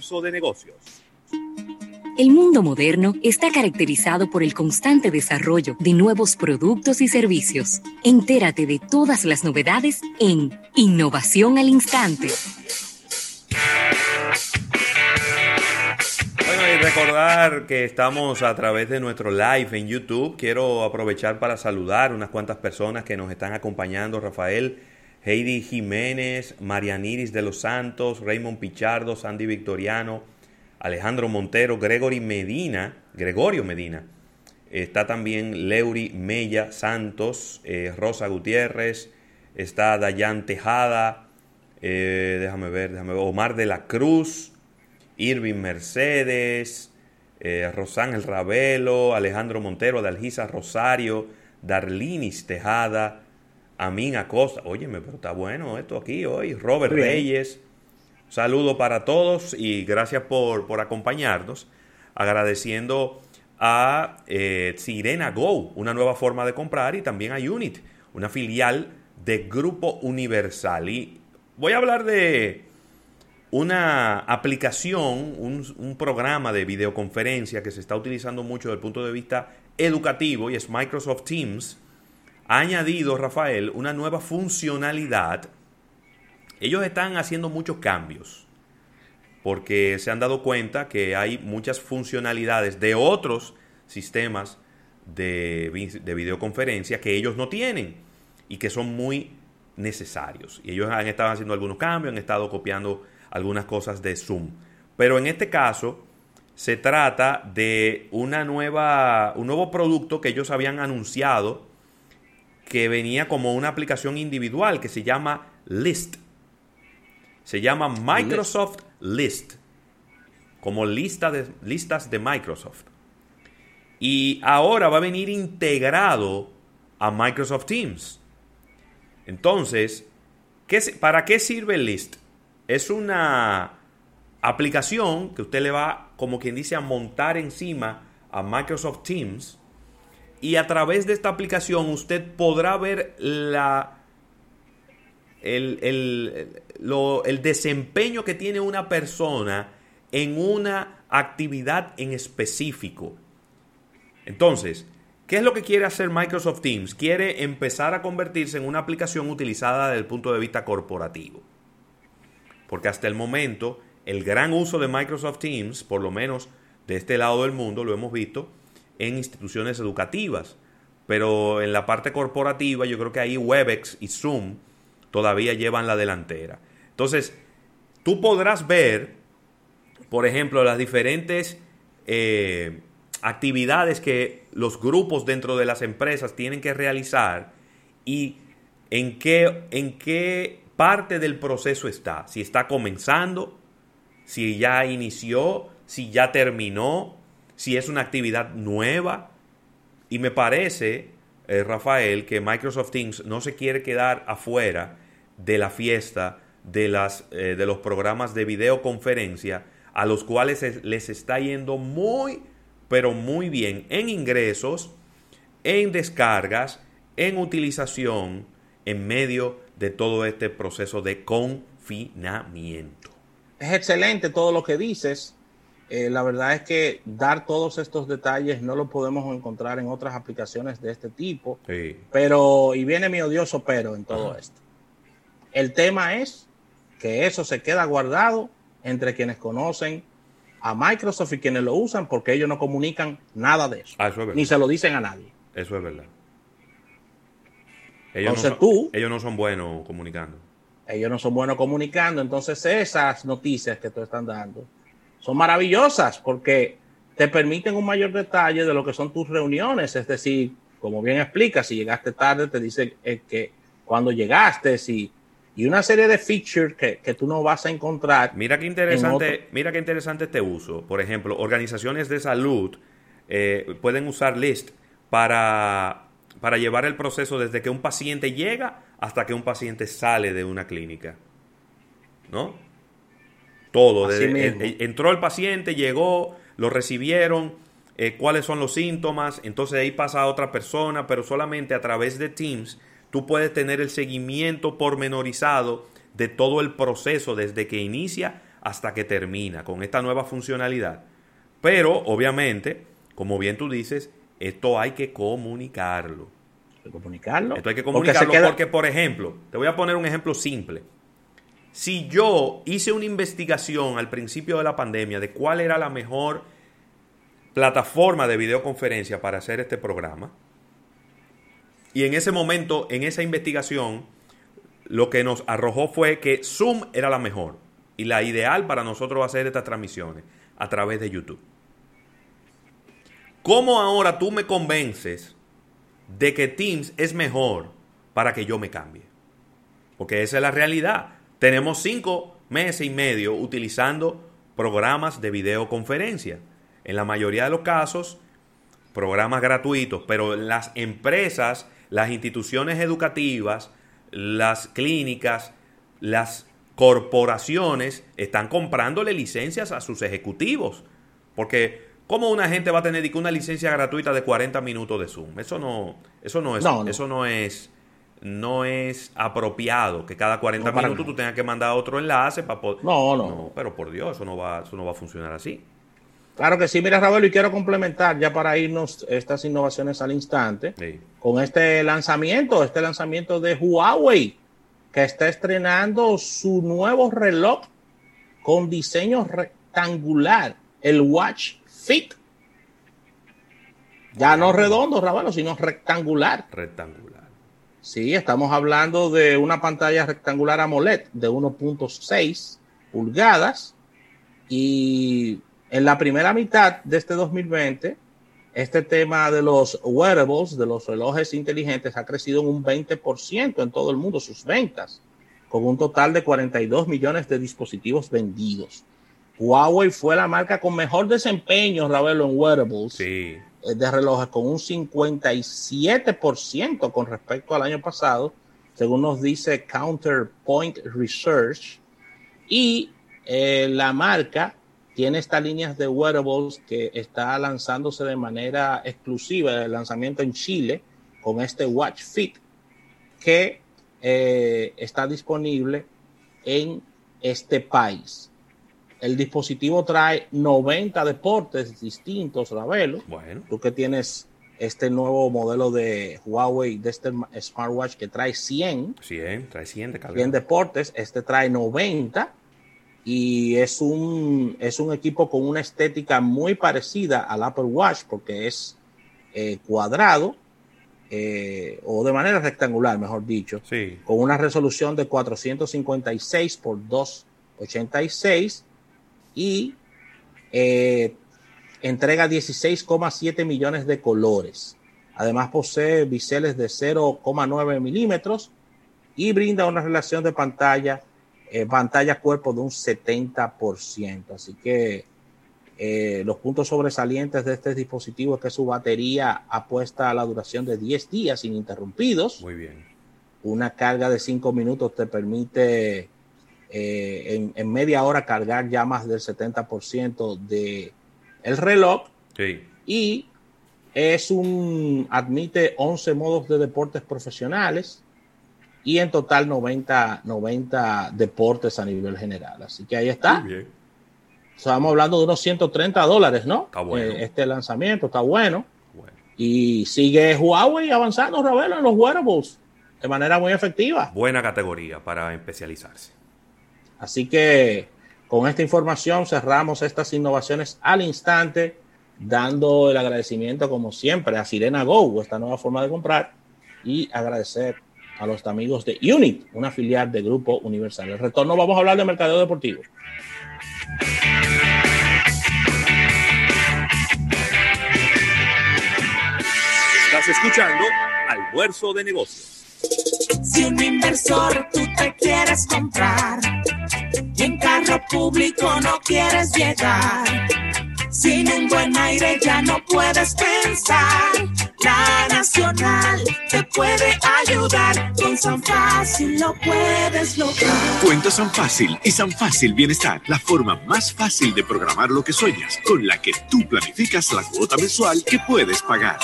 De Negocios. El mundo moderno está caracterizado por el constante desarrollo de nuevos productos y servicios. Entérate de todas las novedades en Innovación al Instante. Bueno, y recordar que estamos a través de nuestro live en YouTube. Quiero aprovechar para saludar unas cuantas personas que nos están acompañando. Rafael, Heidi Jiménez, Marianiris de los Santos, Raymond Pichardo, Sandy Victoriano, Alejandro Montero, Gregory Medina, Gregorio Medina. Está también Leury Mella Santos, eh, Rosa Gutiérrez, está Dayan Tejada, eh, déjame ver, déjame ver, Omar de la Cruz, Irving Mercedes, eh, Rosángel Ravelo, Alejandro Montero, Adalgisa Rosario, Darlinis Tejada, Amin Acosta. Óyeme, pero está bueno esto aquí hoy. Robert Reyes. Saludo para todos y gracias por, por acompañarnos. Agradeciendo a eh, Sirena Go, una nueva forma de comprar, y también a Unit, una filial de Grupo Universal. Y voy a hablar de una aplicación, un, un, programa de videoconferencia que se está utilizando mucho desde el punto de vista educativo y es Microsoft Teams. Ha añadido, Rafael, una nueva funcionalidad ellos están haciendo muchos cambios porque se han dado cuenta que hay muchas funcionalidades de otros sistemas de, videoconferencia que ellos no tienen y que son muy necesarios. Y ellos han estado haciendo algunos cambios, han estado copiando algunas cosas de Zoom. Pero en este caso se trata de una nueva, un nuevo producto que ellos habían anunciado que venía como una aplicación individual que se llama List. Se llama Microsoft List, como lista de, listas de Microsoft. Y ahora va a venir integrado a Microsoft Teams. Entonces, ¿qué, ¿para qué sirve List? Es una aplicación que usted le va, como quien dice, a montar encima a Microsoft Teams. Y a través de esta aplicación usted podrá ver la el, desempeño que tiene una persona en una actividad en específico. Entonces, ¿qué es lo que quiere hacer Microsoft Teams? Quiere empezar a convertirse en una aplicación utilizada desde el punto de vista corporativo. Porque hasta el momento, el gran uso de Microsoft Teams, por lo menos de este lado del mundo, lo hemos visto en instituciones educativas. Pero en la parte corporativa, yo creo que ahí Webex y Zoom todavía llevan la delantera. Entonces, tú podrás ver, por ejemplo, las diferentes eh, actividades que los grupos dentro de las empresas tienen que realizar y en qué, en qué parte del proceso está. Si está comenzando, si ya inició, si ya terminó, si es una actividad nueva. Y me parece, eh, Rafael, que Microsoft Teams no se quiere quedar afuera de la fiesta de, las, eh, de los programas de videoconferencia a los cuales les está yendo muy, pero muy bien en ingresos, en descargas, en utilización, en medio de todo este proceso de confinamiento. Es excelente todo lo que dices. Eh, la verdad es que dar todos estos detalles no lo podemos encontrar en otras aplicaciones de este tipo. Pero, y viene mi odioso pero en todo esto. El tema es que eso se queda guardado entre quienes conocen a Microsoft y quienes lo usan porque ellos no comunican nada de eso. Ah, ni se lo dicen a nadie. Eso es verdad. Ellos entonces tú... Ellos no son buenos comunicando. Ellos no son buenos comunicando. Entonces esas noticias que tú están dando son maravillosas porque te permiten un mayor detalle de lo que son tus reuniones. Es decir, como bien explicas, si llegaste tarde, te dice eh, que cuando llegaste, si y una serie de features que, tú no vas a encontrar. Mira qué interesante, mira qué interesante este uso. Por ejemplo, organizaciones de salud eh, pueden usar List para, para llevar el proceso desde que un paciente llega hasta que un paciente sale de una clínica. ¿No? Todo. Desde, entró el paciente, llegó, lo recibieron, eh, cuáles son los síntomas, entonces ahí pasa a otra persona, pero solamente a través de Teams tú puedes tener el seguimiento pormenorizado de todo el proceso desde que inicia hasta que termina con esta nueva funcionalidad. Pero, obviamente, como bien tú dices, esto hay que comunicarlo. comunicarlo? Esto hay que comunicarlo porque, por ejemplo, te voy a poner un ejemplo simple. Si yo hice una investigación al principio de la pandemia de cuál era la mejor plataforma de videoconferencia para hacer este programa, y en ese momento, en esa investigación, lo que nos arrojó fue que Zoom era la mejor y la ideal para nosotros hacer estas transmisiones a través de YouTube. ¿Cómo ahora tú me convences de que Teams es mejor para que yo me cambie? Porque esa es la realidad. Tenemos cinco meses y medio utilizando programas de videoconferencia. En la mayoría de los casos, programas gratuitos, pero las empresas, las instituciones educativas, las clínicas, las corporaciones están comprándole licencias a sus ejecutivos. Porque ¿Cómo una gente va a tener una licencia gratuita de 40 minutos de Zoom? Eso no, eso no es, eso no es, no es apropiado que cada 40 minutos tú tengas que mandar otro enlace para poder. No, no, Pero por Dios, eso no va, eso no va a funcionar así. Claro que sí, mira Ravelo, y quiero complementar ya para irnos estas innovaciones al instante con este lanzamiento, este lanzamiento de Huawei, que está estrenando su nuevo reloj con diseño rectangular, el Watch Fit. Ya no redondo, Ravelo, sino rectangular. Rectangular. Sí, estamos hablando de una pantalla rectangular AMOLED de 1.6 pulgadas y en la primera mitad de este 2020 este tema de los wearables, de los relojes inteligentes, ha crecido en un 20% en todo el mundo, sus ventas, con un total de 42 millones de dispositivos vendidos. Huawei fue la marca con mejor desempeño, Ravelo, en wearables eh, de relojes, con un 57% con respecto al año pasado, según nos dice Counterpoint Research. Y eh, la marca tiene estas líneas de wearables que está lanzándose de manera exclusiva, el lanzamiento en Chile, con este Watch Fit, que eh, está disponible en este país. El dispositivo trae 90 deportes distintos, Ravelo. Bueno. Tú que tienes este nuevo modelo de Huawei, de este smartwatch que trae 100. 100, trae 100 de 100 deportes, este trae 90 y es un, es un equipo con una estética muy parecida al Apple Watch porque es eh, cuadrado eh, o de manera rectangular, mejor dicho, sí. con una resolución de 456 por 286 y eh, entrega 16,7 millones de colores. Además posee biseles de 0,9 milímetros y brinda una relación de pantalla eh, pantalla cuerpo de un 70%. Así que eh, los puntos sobresalientes de este dispositivo es que su batería apuesta a la duración de 10 días ininterrumpidos. Muy bien. Una carga de 5 minutos te permite eh, en, media hora cargar ya más del 70% de el reloj. Sí. Y es un admite 11 modos de deportes profesionales y en total 90, 90 deportes a nivel general. Así que ahí está. Estamos hablando de unos 130 dólares, ¿no? Está bueno. Eh, este lanzamiento está bueno. Y sigue Huawei avanzando, Ravelo, en los wearables de manera muy efectiva. Buena categoría para especializarse. Así que con esta información cerramos estas innovaciones al instante, dando el agradecimiento, como siempre, a Sirena Go, esta nueva forma de comprar, y agradecer a los amigos de Unit, una filial de Grupo Universal. El retorno vamos a hablar de mercadeo deportivo. Estás escuchando Almuerzo de Negocios. Si un inversor tú te quieres comprar y en carro público no quieres llegar, sin un buen aire ya no puedes pensar. La Nacional te puede ayudar. Con San Fácil lo puedes lograr. Cuenta San Fácil y San Fácil Bienestar. La forma más fácil de programar lo que sueñas, con la que tú planificas la cuota mensual que puedes pagar.